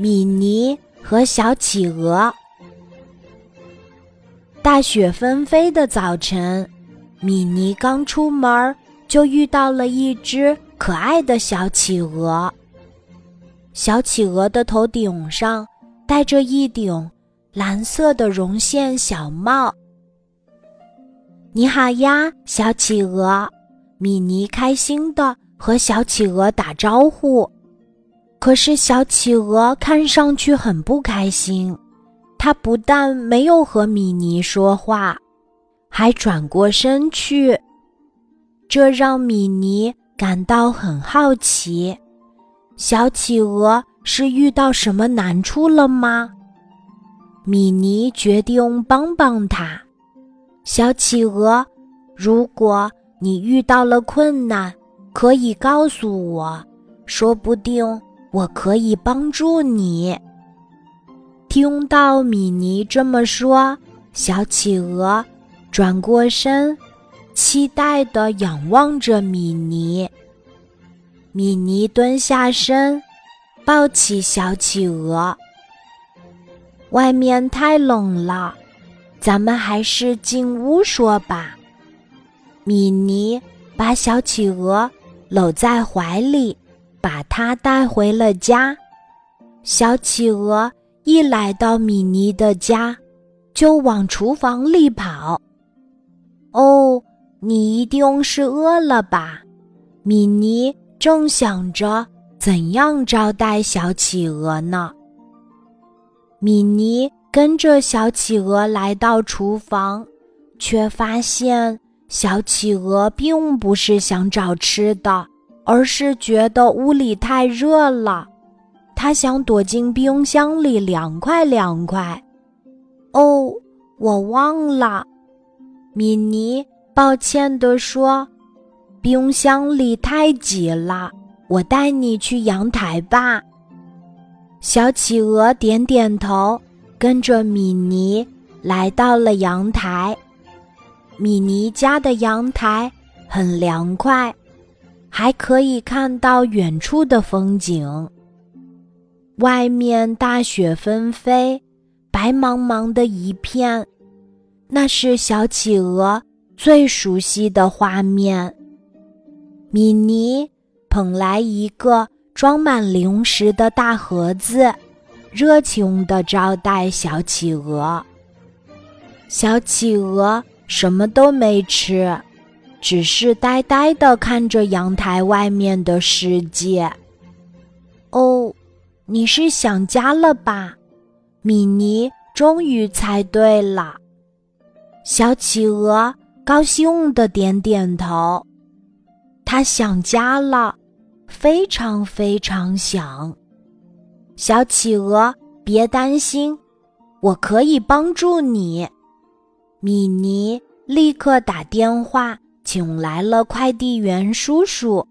米妮和小企鹅。大雪纷飞的早晨，米妮刚出门就遇到了一只可爱的小企鹅。小企鹅的头顶上戴着一顶蓝色的绒线小帽。你好呀，小企鹅！米妮开心的和小企鹅打招呼。可是小企鹅看上去很不开心，它不但没有和米妮说话，还转过身去。这让米妮感到很好奇：小企鹅是遇到什么难处了吗？米妮决定帮帮它。小企鹅，如果你遇到了困难，可以告诉我，说不定。我可以帮助你。听到米妮这么说，小企鹅转过身，期待地仰望着米妮。米妮蹲下身，抱起小企鹅。外面太冷了，咱们还是进屋说吧。米妮把小企鹅搂在怀里。把它带回了家。小企鹅一来到米妮的家，就往厨房里跑。哦，你一定是饿了吧？米妮正想着怎样招待小企鹅呢。米妮跟着小企鹅来到厨房，却发现小企鹅并不是想找吃的。而是觉得屋里太热了，他想躲进冰箱里凉快凉快。哦，我忘了，米妮抱歉地说：“冰箱里太挤了，我带你去阳台吧。”小企鹅点点头，跟着米妮来到了阳台。米妮家的阳台很凉快。还可以看到远处的风景。外面大雪纷飞，白茫茫的一片，那是小企鹅最熟悉的画面。米妮捧来一个装满零食的大盒子，热情地招待小企鹅。小企鹅什么都没吃。只是呆呆地看着阳台外面的世界。哦，你是想家了吧？米妮终于猜对了。小企鹅高兴地点点头，它想家了，非常非常想。小企鹅，别担心，我可以帮助你。米妮立刻打电话。请来了快递员叔叔，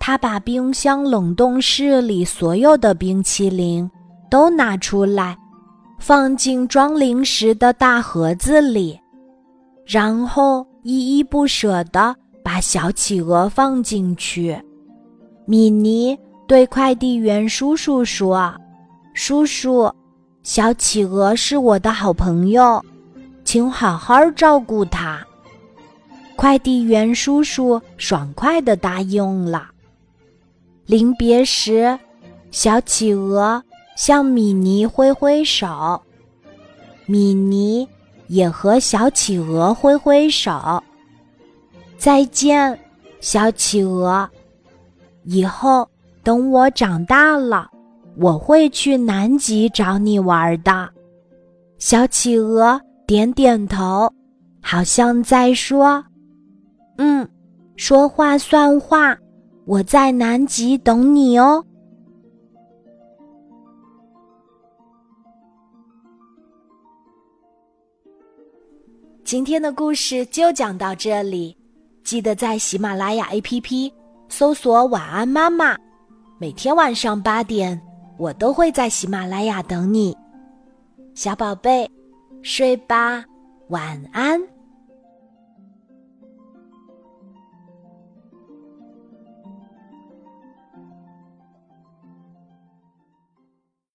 他把冰箱冷冻室里所有的冰淇淋都拿出来，放进装零食的大盒子里，然后依依不舍地把小企鹅放进去。米妮对快递员叔叔说：“叔叔，小企鹅是我的好朋友，请好好照顾它。”快递员叔叔爽快地答应了。临别时，小企鹅向米妮挥挥手，米妮也和小企鹅挥挥手。再见，小企鹅！以后等我长大了，我会去南极找你玩的。小企鹅点点头，好像在说。嗯，说话算话，我在南极等你哦。今天的故事就讲到这里，记得在喜马拉雅 APP 搜索“晚安妈妈”，每天晚上八点，我都会在喜马拉雅等你，小宝贝，睡吧，晚安。